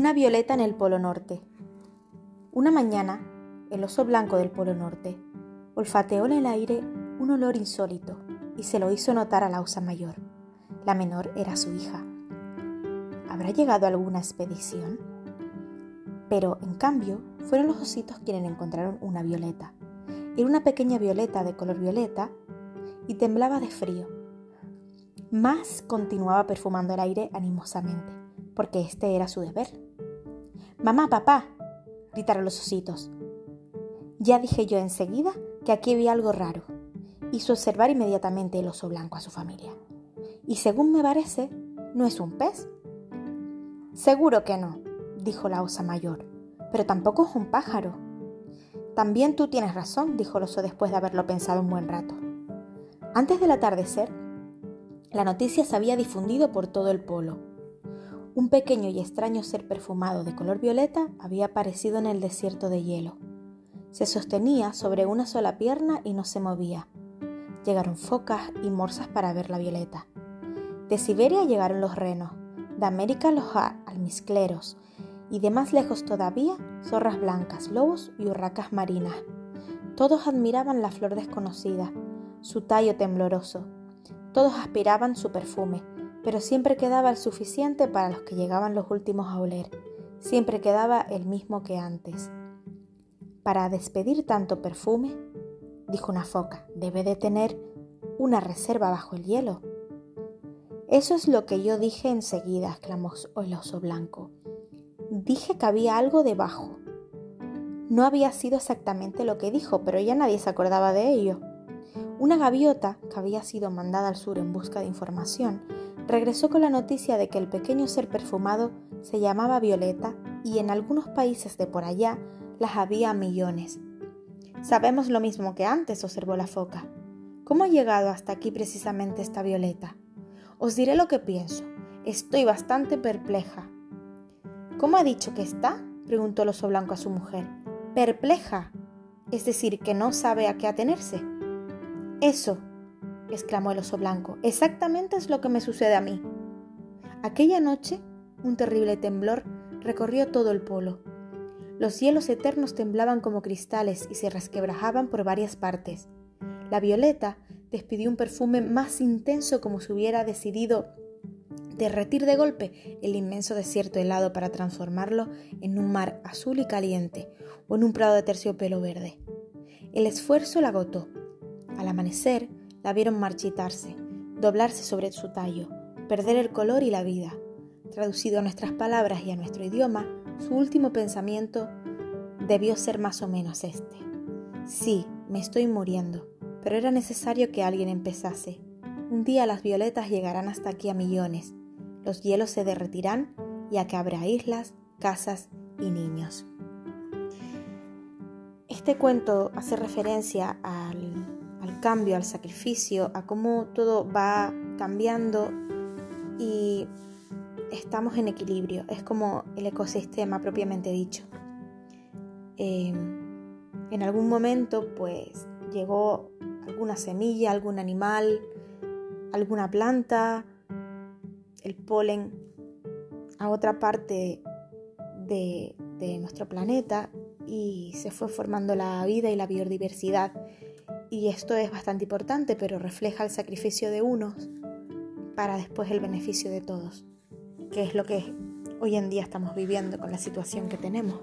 Una violeta en el Polo Norte. Una mañana, el oso blanco del Polo Norte olfateó en el aire un olor insólito y se lo hizo notar a la osa mayor. La menor era su hija. ¿Habrá llegado alguna expedición? Pero, en cambio, fueron los ositos quienes encontraron una violeta. Era una pequeña violeta de color violeta y temblaba de frío. Más continuaba perfumando el aire animosamente, porque este era su deber. Mamá, papá, gritaron los ositos. Ya dije yo enseguida que aquí había algo raro. Hizo observar inmediatamente el oso blanco a su familia. Y según me parece, no es un pez. Seguro que no, dijo la osa mayor, pero tampoco es un pájaro. También tú tienes razón, dijo el oso después de haberlo pensado un buen rato. Antes del atardecer, la noticia se había difundido por todo el polo. Un pequeño y extraño ser perfumado de color violeta había aparecido en el desierto de hielo. Se sostenía sobre una sola pierna y no se movía. Llegaron focas y morsas para ver la violeta. De Siberia llegaron los renos, de América los almizcleros y de más lejos todavía zorras blancas, lobos y urracas marinas. Todos admiraban la flor desconocida, su tallo tembloroso. Todos aspiraban su perfume, pero siempre quedaba el suficiente para los que llegaban los últimos a oler. Siempre quedaba el mismo que antes. Para despedir tanto perfume, dijo una foca, debe de tener una reserva bajo el hielo. Eso es lo que yo dije enseguida, exclamó el oso blanco. Dije que había algo debajo. No había sido exactamente lo que dijo, pero ya nadie se acordaba de ello. Una gaviota, que había sido mandada al sur en busca de información, regresó con la noticia de que el pequeño ser perfumado se llamaba Violeta y en algunos países de por allá las había millones. Sabemos lo mismo que antes, observó la foca. ¿Cómo ha llegado hasta aquí precisamente esta violeta? Os diré lo que pienso. Estoy bastante perpleja. ¿Cómo ha dicho que está? preguntó el oso blanco a su mujer. Perpleja. Es decir, que no sabe a qué atenerse. Eso, exclamó el oso blanco, exactamente es lo que me sucede a mí. Aquella noche, un terrible temblor recorrió todo el polo. Los cielos eternos temblaban como cristales y se resquebrajaban por varias partes. La violeta despidió un perfume más intenso como si hubiera decidido derretir de golpe el inmenso desierto helado para transformarlo en un mar azul y caliente o en un prado de terciopelo verde. El esfuerzo la agotó. Al amanecer, la vieron marchitarse, doblarse sobre su tallo, perder el color y la vida. Traducido a nuestras palabras y a nuestro idioma, su último pensamiento debió ser más o menos este. Sí, me estoy muriendo, pero era necesario que alguien empezase. Un día las violetas llegarán hasta aquí a millones, los hielos se derretirán y aquí habrá islas, casas y niños. Este cuento hace referencia al cambio, al sacrificio, a cómo todo va cambiando y estamos en equilibrio, es como el ecosistema propiamente dicho. Em, en algún momento pues llegó alguna semilla, algún animal, alguna planta, el polen a otra parte de, de nuestro planeta y se fue formando la vida y la biodiversidad. Y esto es bastante importante, pero refleja el sacrificio de unos para después el beneficio de todos que es lo que hoy en día estamos viviendo con la situación que tenemos.